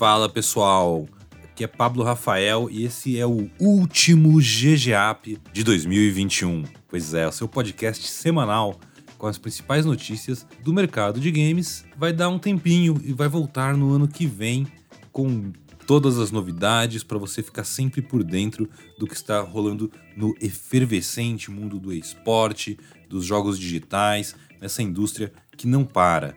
Fala pessoal, aqui é Pablo Rafael e esse é o último GGAP de 2021. Pois é, o seu podcast semanal com as principais notícias do mercado de games vai dar um tempinho e vai voltar no ano que vem com todas as novidades para você ficar sempre por dentro do que está rolando no efervescente mundo do esporte, dos jogos digitais, nessa indústria que não para.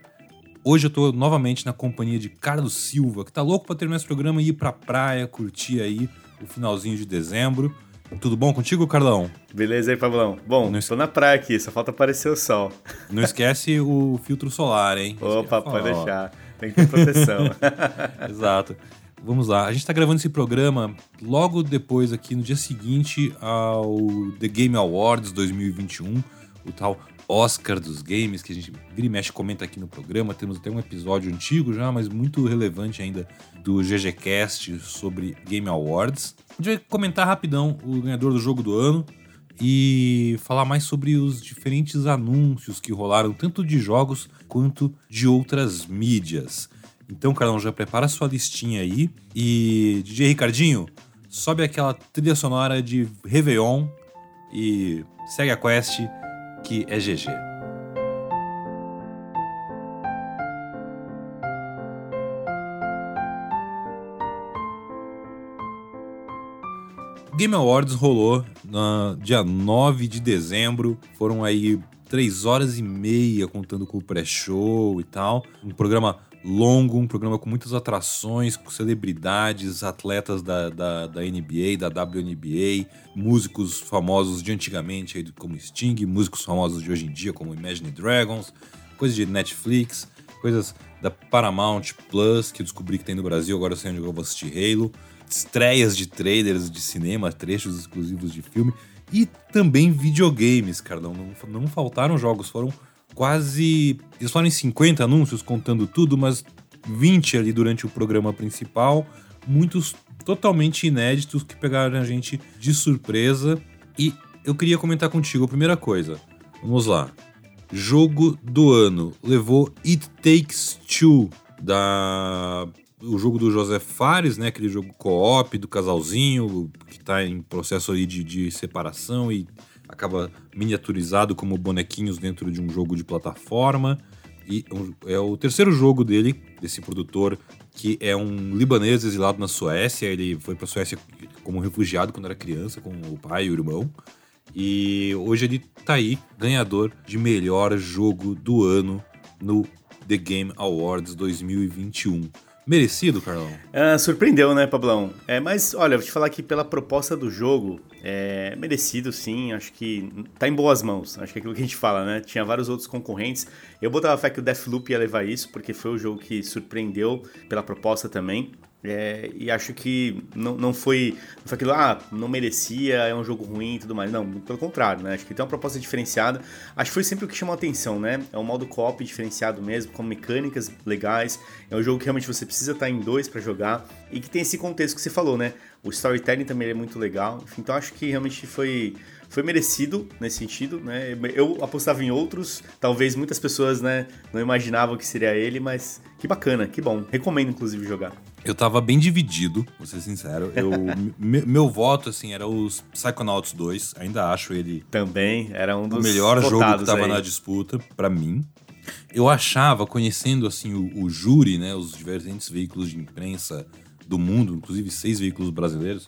Hoje eu tô novamente na companhia de Carlos Silva, que tá louco para terminar esse programa e ir pra praia, curtir aí o finalzinho de dezembro. Tudo bom contigo, Carlão? Beleza aí, Pablão. Bom, não tô na praia aqui, só falta aparecer o sol. Não esquece o filtro solar, hein? Opa, pode deixar. Tem que ter proteção. Exato. Vamos lá, a gente tá gravando esse programa logo depois aqui, no dia seguinte ao The Game Awards 2021, o tal Oscar dos games, que a gente vira e mexe comenta aqui no programa. Temos até um episódio antigo já, mas muito relevante ainda, do GGCast sobre Game Awards. A gente vai comentar rapidão o ganhador do jogo do ano e falar mais sobre os diferentes anúncios que rolaram, tanto de jogos quanto de outras mídias. Então, Carlão, já prepara sua listinha aí. E DJ Ricardinho, sobe aquela trilha sonora de Réveillon e segue a quest que é GG. Game Awards rolou no dia 9 de dezembro. Foram aí três horas e meia contando com o pré-show e tal. Um programa longo, um programa com muitas atrações, com celebridades, atletas da, da, da NBA, da WNBA, músicos famosos de antigamente, como Sting, músicos famosos de hoje em dia, como Imagine Dragons, coisas de Netflix, coisas da Paramount Plus, que eu descobri que tem no Brasil, agora eu sei onde eu vou assistir Halo, estreias de trailers de cinema, trechos exclusivos de filme, e também videogames, Carlão. Não, não faltaram jogos, foram quase. Eles falam em 50 anúncios contando tudo, mas 20 ali durante o programa principal, muitos totalmente inéditos que pegaram a gente de surpresa. E eu queria comentar contigo a primeira coisa. Vamos lá. Jogo do ano levou It Takes Two da o jogo do José Fares, né? Aquele jogo co-op do casalzinho que está em processo aí de, de separação e acaba miniaturizado como bonequinhos dentro de um jogo de plataforma. E é o terceiro jogo dele, desse produtor, que é um libanês exilado na Suécia. Ele foi para a Suécia como refugiado quando era criança, com o pai e o irmão. E hoje ele tá aí, ganhador de melhor jogo do ano no The Game Awards 2021. Merecido, Carlão? Ah, surpreendeu, né, Pablão? É, mas olha, vou te falar que pela proposta do jogo, é merecido sim, acho que tá em boas mãos. Acho que é aquilo que a gente fala, né? Tinha vários outros concorrentes. Eu botava fé que o Deathloop ia levar isso, porque foi o jogo que surpreendeu pela proposta também. É, e acho que não, não, foi, não foi aquilo, ah, não merecia, é um jogo ruim e tudo mais. Não, pelo contrário, né? Acho que tem uma proposta diferenciada. Acho que foi sempre o que chamou a atenção, né? É um modo co-op diferenciado mesmo, com mecânicas legais. É um jogo que realmente você precisa estar em dois para jogar e que tem esse contexto que você falou, né? O storytelling também é muito legal. Então acho que realmente foi foi merecido nesse sentido, né? Eu apostava em outros, talvez muitas pessoas, né, não imaginavam que seria ele, mas que bacana, que bom. Recomendo inclusive jogar. Eu tava bem dividido, vou ser sincero. Eu, meu voto, assim, era os Psychonauts 2. Ainda acho ele. Também, era um dos. O melhor jogo que tava aí. na disputa, para mim. Eu achava, conhecendo, assim, o, o júri, né, os diferentes veículos de imprensa do mundo, inclusive seis veículos brasileiros,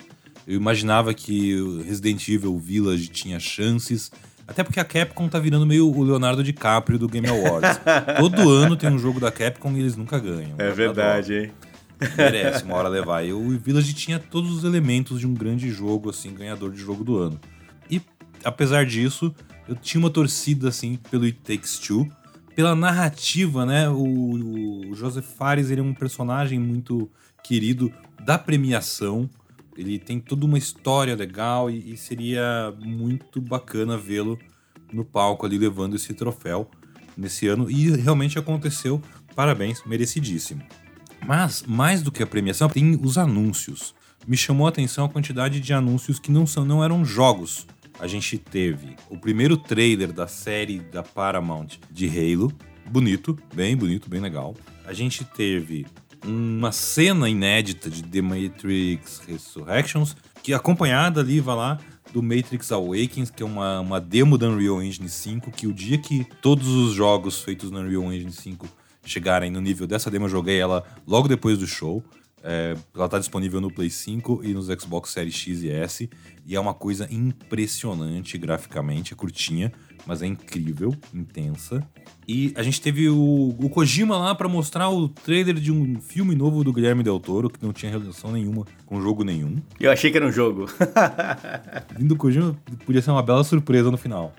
eu imaginava que o Resident Evil Village tinha chances. Até porque a Capcom tá virando meio o Leonardo DiCaprio do Game Awards. Todo ano tem um jogo da Capcom e eles nunca ganham. É verdade, hein? Merece uma hora levar. E o Village tinha todos os elementos de um grande jogo, assim, ganhador de jogo do ano. E, apesar disso, eu tinha uma torcida, assim, pelo It Takes Two. Pela narrativa, né? O, o Joseph Fares, ele é um personagem muito querido da premiação. Ele tem toda uma história legal e, e seria muito bacana vê-lo no palco ali levando esse troféu nesse ano. E realmente aconteceu. Parabéns, merecidíssimo. Mas, mais do que a premiação, tem os anúncios. Me chamou a atenção a quantidade de anúncios que não, são, não eram jogos. A gente teve o primeiro trailer da série da Paramount de Halo. Bonito, bem bonito, bem legal. A gente teve uma cena inédita de The Matrix Resurrections, que acompanhada ali, vai lá, do Matrix Awakens, que é uma, uma demo da Unreal Engine 5, que o dia que todos os jogos feitos na Unreal Engine 5 chegarem no nível dessa demo, eu joguei ela logo depois do show. É, ela está disponível no Play 5 e nos Xbox Series X e S. E é uma coisa impressionante graficamente, é curtinha, mas é incrível, intensa. E a gente teve o, o Kojima lá para mostrar o trailer de um filme novo do Guilherme Del Toro, que não tinha relação nenhuma com jogo nenhum. Eu achei que era um jogo. Vindo do Kojima, podia ser uma bela surpresa no final.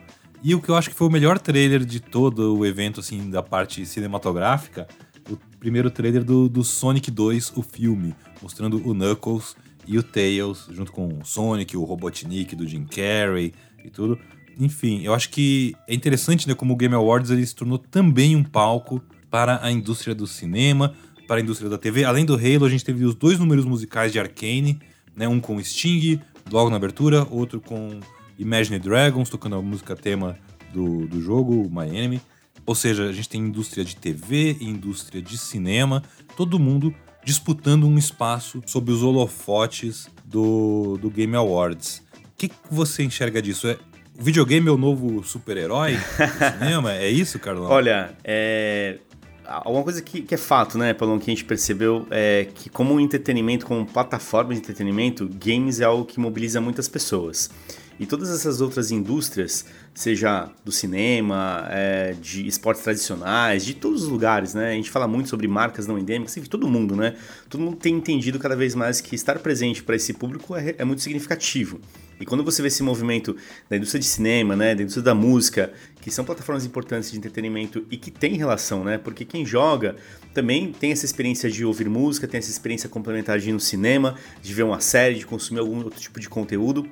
E o que eu acho que foi o melhor trailer de todo o evento, assim, da parte cinematográfica, o primeiro trailer do, do Sonic 2, o filme, mostrando o Knuckles e o Tails, junto com o Sonic, o Robotnik do Jim Carrey e tudo. Enfim, eu acho que é interessante, né, como o Game Awards ele se tornou também um palco para a indústria do cinema, para a indústria da TV. Além do Halo, a gente teve os dois números musicais de Arcane, né, um com Sting, logo na abertura, outro com Imagine Dragons, tocando a música tema do, do jogo, My Enemy. Ou seja, a gente tem indústria de TV, indústria de cinema, todo mundo disputando um espaço sob os holofotes do, do Game Awards. O que, que você enxerga disso? É, o videogame é o novo super-herói do cinema? É isso, Carlão? Olha, é, Alguma coisa que, que, é fato, né, pelo que a gente percebeu, é que como entretenimento, como plataforma de entretenimento, games é algo que mobiliza muitas pessoas. E todas essas outras indústrias, seja do cinema, é, de esportes tradicionais, de todos os lugares, né? A gente fala muito sobre marcas não endêmicas, enfim, todo mundo, né? Todo mundo tem entendido cada vez mais que estar presente para esse público é, é, muito significativo. E quando você vê esse movimento da indústria de cinema, né, da indústria da música, que são plataformas importantes de entretenimento e que tem relação, né? Porque quem joga também tem essa experiência de ouvir música, tem essa experiência complementar de ir no cinema, de ver uma série, de consumir algum outro tipo de conteúdo.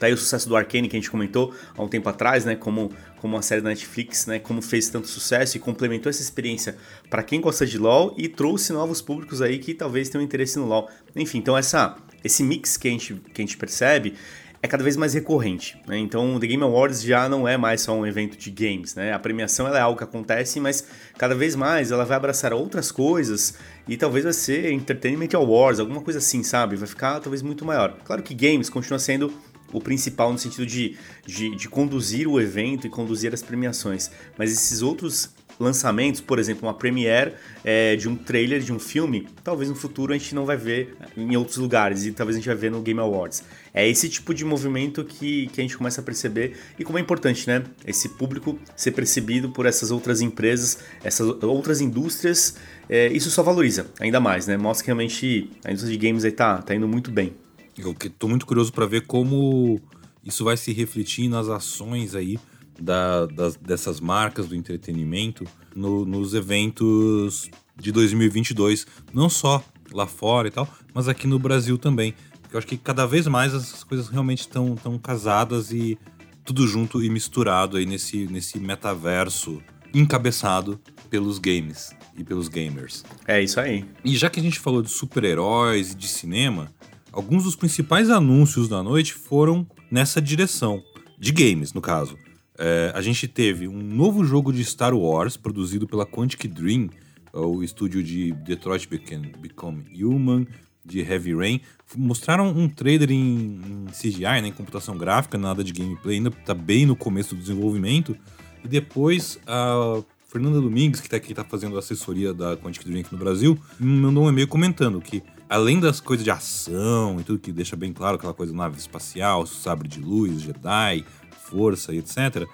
Tá aí o sucesso do Arcane que a gente comentou há um tempo atrás, né? Como, como uma série da Netflix, né? Como fez tanto sucesso e complementou essa experiência para quem gosta de LoL e trouxe novos públicos aí que talvez tenham interesse no LoL. Enfim, então essa, esse mix que a gente, que a gente percebe é cada vez mais recorrente. Né? Então, o The Game Awards já não é mais só um evento de games. Né? A premiação é algo que acontece, mas cada vez mais ela vai abraçar outras coisas e talvez vai ser Entertainment Awards, alguma coisa assim, sabe? Vai ficar talvez muito maior. Claro que games continua sendo o principal no sentido de, de, de, conduzir o evento e conduzir as premiações. Mas esses outros lançamentos, por exemplo, uma premiere é, de um trailer de um filme, talvez no futuro a gente não vai ver em outros lugares e talvez a gente vai ver no Game Awards. É esse tipo de movimento que, que a gente começa a perceber e como é importante, né? Esse público ser percebido por essas outras empresas, essas outras indústrias, é, isso só valoriza ainda mais, né? Mostra que realmente a indústria de games aí tá, tá indo muito bem. Eu tô muito curioso para ver como isso vai se refletir nas ações aí da, das, dessas marcas do entretenimento no, nos eventos de 2022, não só lá fora e tal, mas aqui no Brasil também. Eu acho que cada vez mais essas coisas realmente estão tão casadas e tudo junto e misturado aí nesse, nesse metaverso encabeçado pelos games e pelos gamers. É isso aí. E já que a gente falou de super-heróis e de cinema, Alguns dos principais anúncios da noite foram nessa direção, de games, no caso. É, a gente teve um novo jogo de Star Wars produzido pela Quantic Dream, o estúdio de Detroit Become Human, de Heavy Rain. Mostraram um trailer em, CGI, né, em computação gráfica, nada de gameplay, ainda está bem no começo do desenvolvimento. E depois a Fernanda Domingues, que está aqui, tá fazendo assessoria da Quantic Dream aqui no Brasil, me mandou um e-mail comentando que além das coisas de ação e tudo que deixa bem claro aquela coisa nave espacial, sabre de luz, Jedi, força e etc,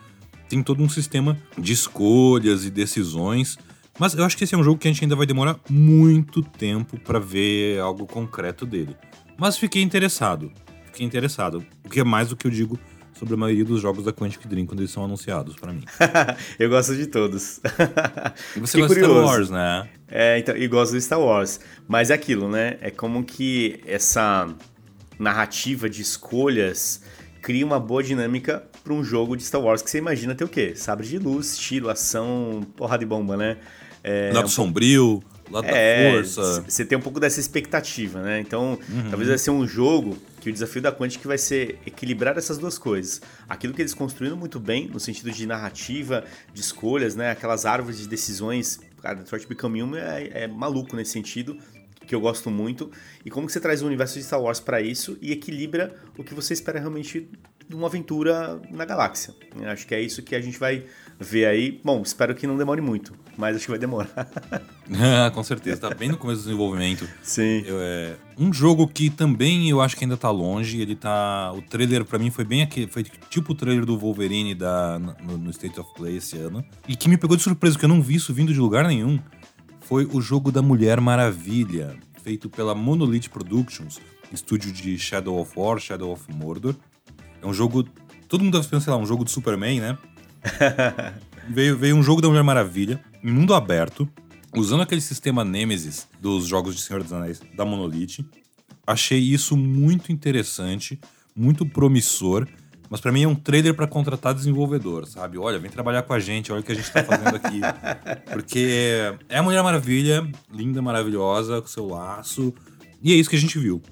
tem todo um sistema de escolhas e decisões. Mas eu acho que esse é um jogo que a gente ainda vai demorar muito tempo para ver algo concreto dele. Mas fiquei interessado. Fiquei interessado. O que é mais do que eu digo sobre a maioria dos jogos da Quantic Dream quando eles são anunciados para mim. eu gosto de todos. e você gosta de Star Wars, né? É, então, e gosto de Star Wars. Mas é aquilo, né? É como que essa narrativa de escolhas cria uma boa dinâmica para um jogo de Star Wars que você imagina ter o quê? Sabre de luz, estilo, ação, porra de bomba, né? É, Lado um sombrio, lado é, da força. Você tem um pouco dessa expectativa, né? Então, uhum. talvez vai ser um jogo que o desafio da Quantic vai ser equilibrar essas duas coisas. Aquilo que eles construíram muito bem, no sentido de narrativa, de escolhas, né? Aquelas árvores de decisões Cara, Detroit Become Human é, é maluco nesse sentido que eu gosto muito, e como que você traz o universo de Star Wars para isso e equilibra o que você espera realmente uma aventura na galáxia. Acho que é isso que a gente vai ver aí. Bom, espero que não demore muito, mas acho que vai demorar. Com certeza, tá bem no começo do desenvolvimento. Sim. Eu, é, um jogo que também eu acho que ainda tá longe, ele tá. O trailer para mim foi bem aquele. Foi tipo o trailer do Wolverine da, no, no State of Play esse ano. E que me pegou de surpresa, porque eu não vi isso vindo de lugar nenhum foi o jogo da Mulher Maravilha, feito pela Monolith Productions, estúdio de Shadow of War, Shadow of Mordor. É um jogo. Todo mundo deve pensar, lá, um jogo de Superman, né? veio, veio um jogo da Mulher Maravilha, em mundo aberto, usando aquele sistema Nemesis dos jogos de Senhor dos Anéis da Monolith. Achei isso muito interessante, muito promissor. Mas para mim é um trailer para contratar desenvolvedor, sabe? Olha, vem trabalhar com a gente, olha o que a gente tá fazendo aqui. Porque é a Mulher Maravilha, linda, maravilhosa, com seu laço. E é isso que a gente viu.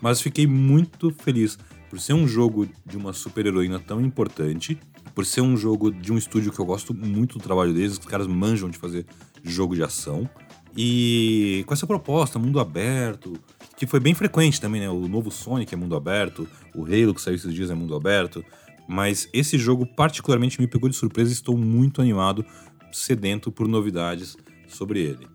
Mas fiquei muito feliz por ser um jogo de uma super-heroína tão importante, por ser um jogo de um estúdio que eu gosto muito do trabalho deles, os caras manjam de fazer jogo de ação. E com essa proposta, mundo aberto, que foi bem frequente também, né? O novo Sonic é mundo aberto, o Halo que saiu esses dias é mundo aberto. Mas esse jogo particularmente me pegou de surpresa e estou muito animado, sedento por novidades sobre ele.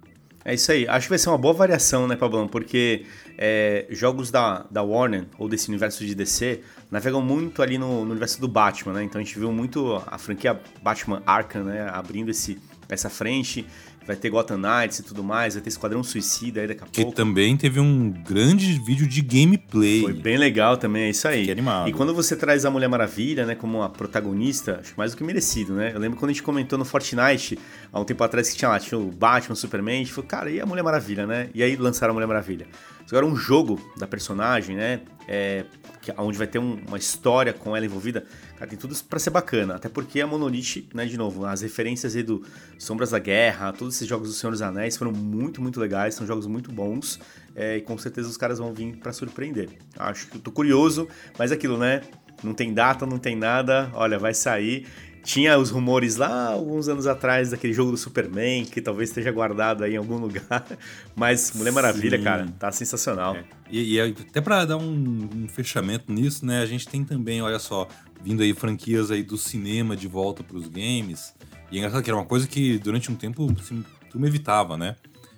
É isso aí. Acho que vai ser uma boa variação, né, Pablão? Porque é, jogos da, da Warner ou desse universo de DC navegam muito ali no, no, universo do Batman, né? Então a gente viu muito a franquia Batman Arkham, né? Abrindo esse, essa frente vai ter Gotham Knights e tudo mais, vai ter Esquadrão Suicida aí daqui a que pouco. Que também teve um grande vídeo de gameplay. Foi bem legal também, é isso aí. Que animado. E quando você traz a Mulher Maravilha, né, como a protagonista, acho mais do que merecido, né? Eu lembro quando a gente comentou no Fortnite, há um tempo atrás, que tinha lá, tinha o Batman, o Superman, a gente falou, cara, e a Mulher Maravilha, né? E aí lançaram a Mulher Maravilha. Agora um jogo da personagem, né? É, que, onde vai ter um, uma história com ela envolvida, cara, tem tudo para ser bacana. Até porque a Monolith, né, de novo, as referências aí do Sombras da Guerra, todos esses jogos do Senhor dos Anéis foram muito, muito legais, são jogos muito bons é, e com certeza os caras vão vir para surpreender. Acho que eu tô curioso, mas é aquilo, né? Não tem data, não tem nada, olha, vai sair. Tinha os rumores lá alguns anos atrás daquele jogo do Superman, que talvez esteja guardado aí em algum lugar. Mas Mulher Maravilha, Sim. cara, tá sensacional. É. E, e, até para dar um, um, fechamento nisso, né? A gente tem também, olha só, vindo aí franquias aí do cinema de volta para os games. E é engraçado que era uma coisa que durante um tempo assim, tu me evitava, né?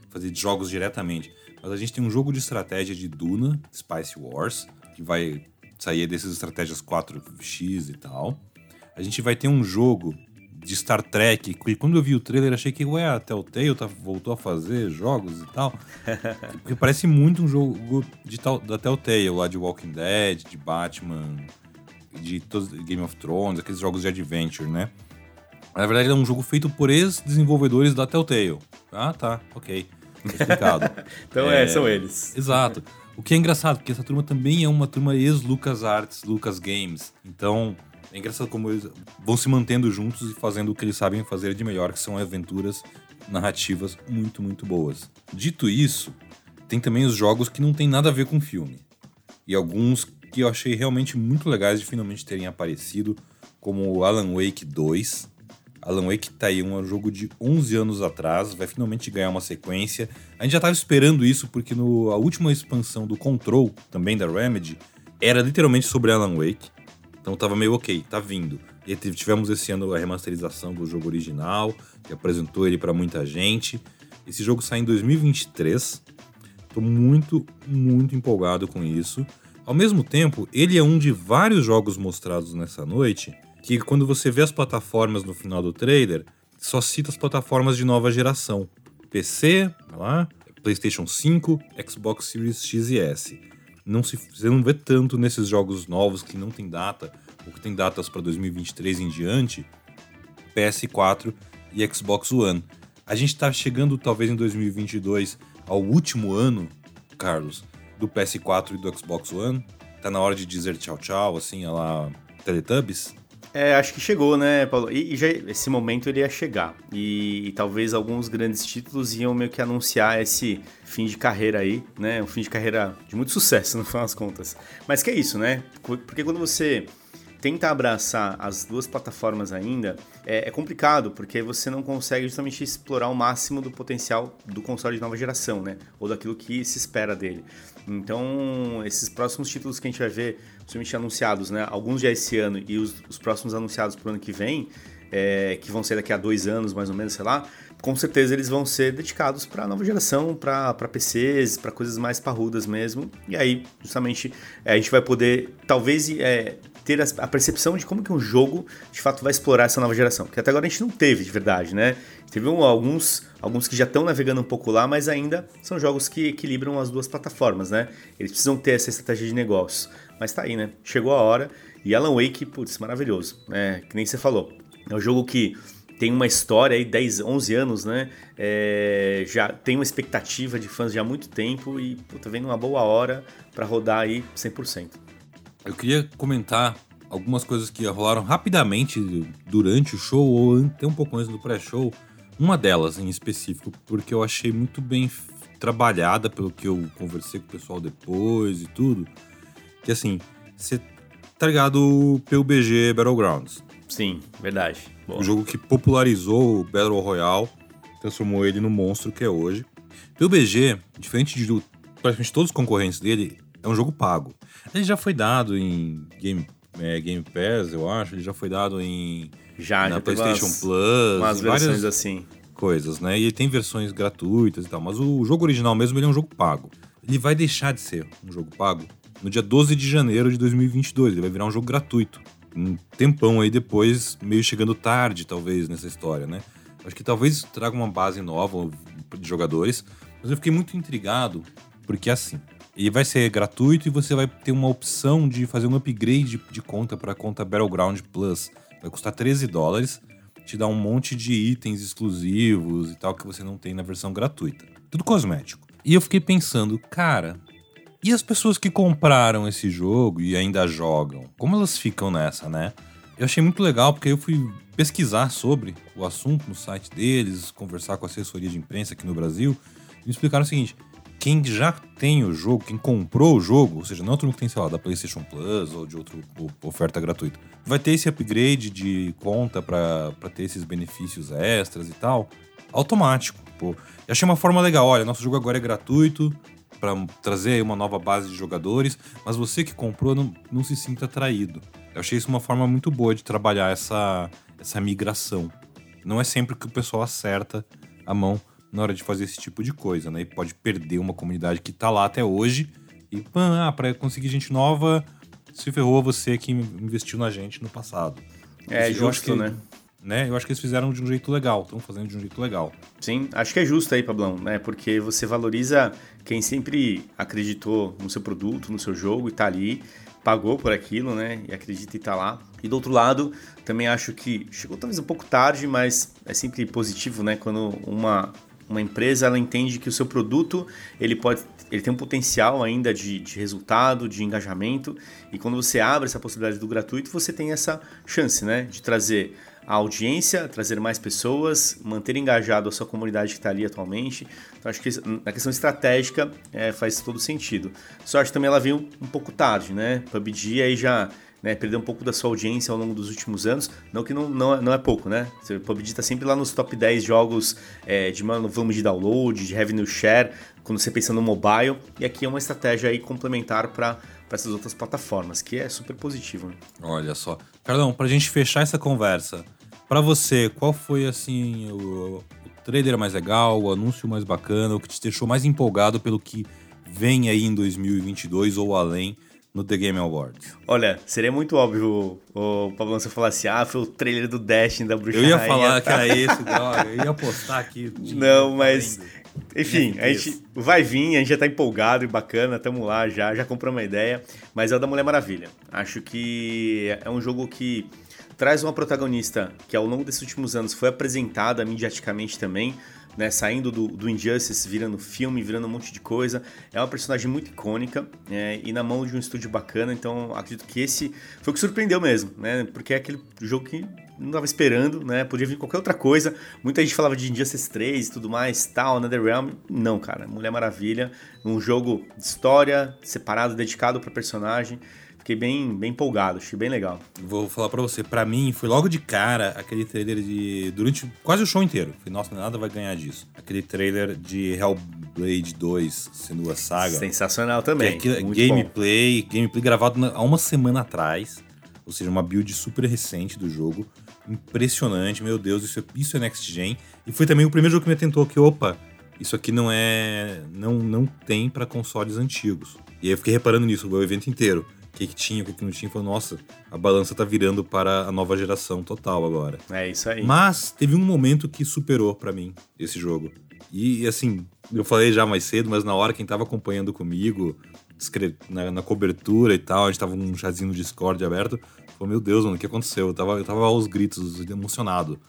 Fazer jogos diretamente. Mas a gente tem um jogo de estratégia de Duna, Spice Wars, que vai sair desses estratégias 4x e tal. A gente vai ter um jogo de Star Trek, que quando eu vi o trailer achei que, ué, a Telltale tá, voltou a fazer jogos e tal. Porque parece muito um jogo de, da Telltale, lá de Walking Dead, de Batman, de todos, Game of Thrones, aqueles jogos de adventure, né? Na verdade, é um jogo feito por ex-desenvolvedores da Telltale. Ah, tá, ok. Explicado. então é, é, são eles. Exato. O que é engraçado, porque essa turma também é uma turma ex-Lucas Arts, Lucas Games. Então, é engraçado como eles vão se mantendo juntos e fazendo o que eles sabem fazer de melhor, que são aventuras narrativas muito, muito boas. Dito isso, tem também os jogos que não tem nada a ver com filme. E alguns que eu achei realmente muito legais de finalmente terem aparecido, como o Alan Wake 2. Alan Wake tá aí, um jogo de 11 anos atrás, vai finalmente ganhar uma sequência. A gente já estava esperando isso porque no, a última expansão do Control, também da Remedy, era literalmente sobre Alan Wake. Então tava meio ok, tá vindo. E tivemos esse ano a remasterização do jogo original, que apresentou ele para muita gente. Esse jogo sai em 2023. Tô muito, muito empolgado com isso. Ao mesmo tempo, ele é um de vários jogos mostrados nessa noite que quando você vê as plataformas no final do trailer, só cita as plataformas de nova geração. PC, lá, PlayStation 5, Xbox Series X e S não se, você não vê tanto nesses jogos novos que não tem data, ou que tem datas para 2023 em diante, PS4 e Xbox One. A gente está chegando talvez em 2022 ao último ano, Carlos, do PS4 e do Xbox One. Tá na hora de dizer tchau tchau, assim, a lá Teletubbies. É, acho que chegou, né, Paulo? E, e já, esse momento ele ia chegar. E, e, talvez alguns grandes títulos iam meio que anunciar esse fim de carreira aí, né? Um fim de carreira de muito sucesso, no final das contas. Mas que é isso, né? Porque quando você tenta abraçar as duas plataformas ainda, é, é, complicado, porque você não consegue justamente explorar o máximo do potencial do console de nova geração, né? Ou daquilo que se espera dele. Então, esses próximos títulos que a gente vai ver, principalmente anunciados, né? Alguns já esse ano e os, os próximos anunciados para o ano que vem, é, que vão ser daqui a dois anos, mais ou menos, sei lá, com certeza eles vão ser dedicados para a nova geração, para PCs, para coisas mais parrudas mesmo. E aí, justamente, é, a gente vai poder, talvez, é, ter a, percepção de como que um jogo, de fato, vai explorar essa nova geração. Porque até agora a gente não teve, de verdade, né? Teve um, alguns, alguns que já estão navegando um pouco lá, mas ainda são jogos que equilibram as duas plataformas, né? Eles precisam ter essa estratégia de negócios. Mas tá aí, né? Chegou a hora. E Alan Wake, putz, maravilhoso. né? que nem você falou. É um jogo que tem uma história aí, 10, 11 anos, né? É, já tem uma expectativa de fãs já há muito tempo e puta, vem numa boa hora para rodar aí 100%. Eu queria comentar algumas coisas que rolaram rapidamente durante o show ou até um pouco antes do pré-show. Uma delas em específico, porque eu achei muito bem trabalhada pelo que eu conversei com o pessoal depois e tudo. Que assim, você tá ligado o PUBG Battlegrounds? Sim, verdade. Boa. O jogo que popularizou o Battle Royale, transformou ele no monstro que é hoje. PUBG, diferente de praticamente todos os concorrentes dele, é um jogo pago. Ele já foi dado em Game, é, Game Pass, eu acho, ele já foi dado em já, na já PlayStation umas, Plus, umas versões assim. Coisas, né? E ele tem versões gratuitas e tal, mas o jogo original mesmo ele é um jogo pago. Ele vai deixar de ser um jogo pago no dia 12 de janeiro de 2022, ele vai virar um jogo gratuito um tempão aí depois, meio chegando tarde, talvez, nessa história, né? Acho que talvez traga uma base nova de jogadores, mas eu fiquei muito intrigado, porque assim, ele vai ser gratuito e você vai ter uma opção de fazer um upgrade de conta para a conta Battleground Plus. Vai custar 13 dólares, te dá um monte de itens exclusivos e tal que você não tem na versão gratuita. Tudo cosmético. E eu fiquei pensando, cara, e as pessoas que compraram esse jogo e ainda jogam, como elas ficam nessa, né? Eu achei muito legal porque eu fui pesquisar sobre o assunto no site deles, conversar com a assessoria de imprensa aqui no Brasil, e me explicaram o seguinte: quem já tem o jogo, quem comprou o jogo, ou seja, não todo mundo que tem, sei lá, da PlayStation Plus ou de outra oferta gratuita, vai ter esse upgrade de conta para ter esses benefícios extras e tal, automático. Pô. Eu achei uma forma legal. Olha, nosso jogo agora é gratuito, para trazer uma nova base de jogadores, mas você que comprou não, não se sinta atraído. Eu achei isso uma forma muito boa de trabalhar essa, essa migração. Não é sempre que o pessoal acerta a mão na hora de fazer esse tipo de coisa, né? E pode perder uma comunidade que tá lá até hoje e, ah, para conseguir gente nova, se ferrou você que investiu na gente no passado. É Isso, justo, que, né? Né? Eu acho que eles fizeram de um jeito legal, estão fazendo de um jeito legal. Sim, acho que é justo aí, Pablão, né? Porque você valoriza quem sempre acreditou no seu produto, no seu jogo e tá ali, pagou por aquilo, né? E acredita e tá lá. E do outro lado, também acho que chegou talvez um pouco tarde, mas é sempre positivo, né? Quando uma, uma empresa ela entende que o seu produto ele pode ele tem um potencial ainda de, de resultado, de engajamento, e quando você abre essa possibilidade do gratuito, você tem essa chance, né? De trazer a audiência, trazer mais pessoas, manter engajado a sua comunidade que está ali atualmente. Então acho que na questão estratégica é, faz todo sentido. Só acho que também ela veio um pouco tarde, né? PUBG aí já né, perdeu um pouco da sua audiência ao longo dos últimos anos. Não que não, não, é, não é pouco, né? O PUBG está sempre lá nos top 10 jogos é, de volume de download, de revenue share, quando você pensa no mobile. E aqui é uma estratégia aí complementar para essas outras plataformas, que é super positivo. Né? Olha só. Carlão, para a gente fechar essa conversa, para você, qual foi assim o, o trailer mais legal, o anúncio mais bacana, o que te deixou mais empolgado pelo que vem aí em 2022 ou além no The Game Awards? Olha, seria muito óbvio o Pablo você falar assim, ah, foi o trailer do Destiny da Bruxa Eu ia falar tá? que era esse, droga, eu ia postar aqui. Não, mas... Enfim, a gente vai vir, a gente já tá empolgado e bacana, tamo lá já, já comprou uma ideia, mas é o da Mulher Maravilha. Acho que é um jogo que traz uma protagonista que ao longo desses últimos anos foi apresentada mediaticamente também, né, saindo do, do Injustice, virando filme, virando um monte de coisa. É uma personagem muito icônica é, e na mão de um estúdio bacana, então acredito que esse foi o que surpreendeu mesmo, né? Porque é aquele jogo que não estava esperando, né? Podia vir qualquer outra coisa. Muita gente falava de Injustice 3 e tudo mais, tal, NetherRealm. Não, cara, Mulher Maravilha, um jogo de história, separado, dedicado para personagem Fiquei bem, bem empolgado, achei bem legal. Vou falar para você, para mim foi logo de cara aquele trailer de durante quase o show inteiro. Falei, nossa, nada vai ganhar disso. Aquele trailer de Hellblade 2, sendo a saga. Sensacional também. Que é gameplay, bom. gameplay gravado há uma semana atrás, ou seja, uma build super recente do jogo. Impressionante, meu Deus, isso é, isso é next gen. E foi também o primeiro jogo que me atentou que, opa, isso aqui não é. não, não tem para consoles antigos. E aí eu fiquei reparando nisso o evento inteiro. O que, que tinha, o que, que não tinha. Falei, nossa, a balança tá virando para a nova geração total agora. É isso aí. Mas teve um momento que superou para mim esse jogo. E assim, eu falei já mais cedo, mas na hora quem tava acompanhando comigo, na, na cobertura e tal, a gente tava num chazinho no Discord aberto. Falou, meu Deus, mano, o que aconteceu? Eu tava, eu tava aos gritos, emocionado.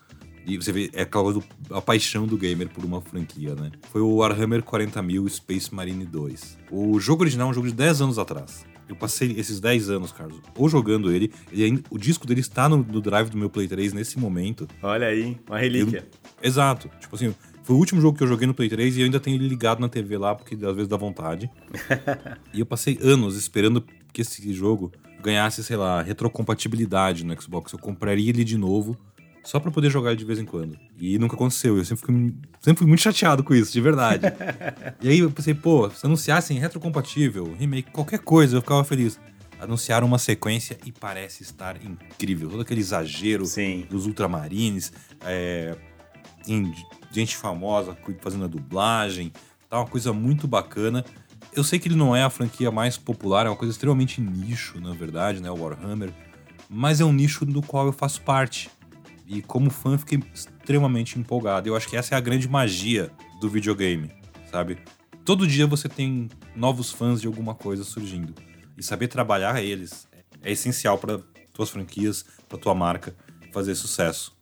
E você vê, é aquela coisa a paixão do gamer por uma franquia, né? Foi o Warhammer 40.000 Space Marine 2. O jogo original é um jogo de 10 anos atrás. Eu passei esses 10 anos, Carlos, ou jogando ele, e ainda, o disco dele está no, no, drive do meu Play 3 nesse momento. Olha aí, uma relíquia. Eu, exato. Tipo assim, foi o último jogo que eu joguei no Play 3 e eu ainda tenho ele ligado na TV lá, porque às vezes dá vontade. e eu passei anos esperando que esse jogo ganhasse, sei lá, retrocompatibilidade no Xbox. Eu compraria ele de novo só para poder jogar de vez em quando. E nunca aconteceu. Eu sempre fui, sempre fui muito chateado com isso, de verdade. e aí eu pensei, pô, se anunciassem retrocompatível, remake, qualquer coisa, eu ficava feliz. Anunciaram uma sequência e parece estar incrível. Todo aquele exagero Sim. dos ultramarines, é, gente famosa fazendo a dublagem, tá uma coisa muito bacana. Eu sei que ele não é a franquia mais popular, é uma coisa extremamente nicho, na verdade, né, o Warhammer, mas é um nicho do qual eu faço parte. E como fã, fiquei extremamente empolgado. Eu acho que essa é a grande magia do videogame, sabe? Todo dia você tem novos fãs de alguma coisa surgindo. E saber trabalhar eles é essencial para tuas franquias, para tua marca fazer sucesso.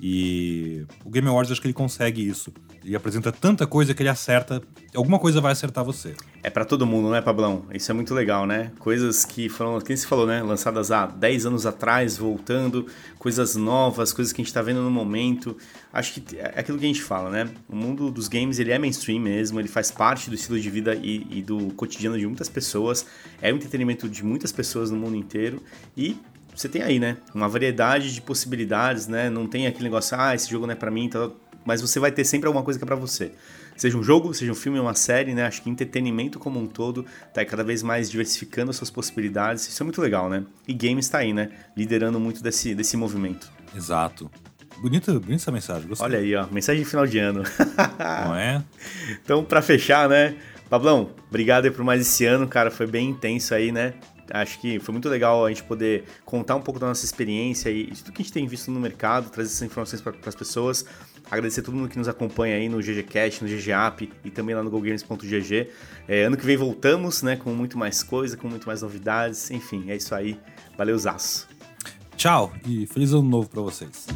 E o Game Awards acho que ele consegue isso. Ele apresenta tanta coisa que ele acerta. Alguma coisa vai acertar você. É para todo mundo, né, Pablão? Isso é muito legal, né? Coisas que foram, quem se falou, né? Lançadas há 10 anos atrás, voltando, coisas novas, coisas que a gente tá vendo no momento. Acho que é aquilo que a gente fala, né? O mundo dos games, ele é mainstream mesmo, ele faz parte do estilo de vida e, e do cotidiano de muitas pessoas. É o entretenimento de muitas pessoas no mundo inteiro. E você tem aí, né? Uma variedade de possibilidades, né? Não tem aquele negócio, ah, esse jogo não é para mim, mas você vai ter sempre alguma coisa que é para você. Seja um jogo, seja um filme, uma série, né? Acho que entretenimento como um todo tá cada vez mais diversificando as suas possibilidades. Isso é muito legal, né? E games tá aí, né? Liderando muito desse, desse movimento. Exato. Bonita, bonita essa mensagem, gostei. Olha aí, ó, mensagem de final de ano. Não é? Então, para fechar, né? Pablão, obrigado aí por mais esse ano, cara. Foi bem intenso aí, né? Acho que foi muito legal a gente poder contar um pouco da nossa experiência e de tudo que a gente tem visto no mercado, trazer essas informações para as pessoas. Agradecer a todo mundo que nos acompanha aí no GGCast, no GGApp e também lá no GoGames.gg. É, ano que vem voltamos, né, com muito mais coisa, com muito mais novidades. Enfim, é isso aí. Valeu, Zaço. Tchau e feliz ano novo para vocês.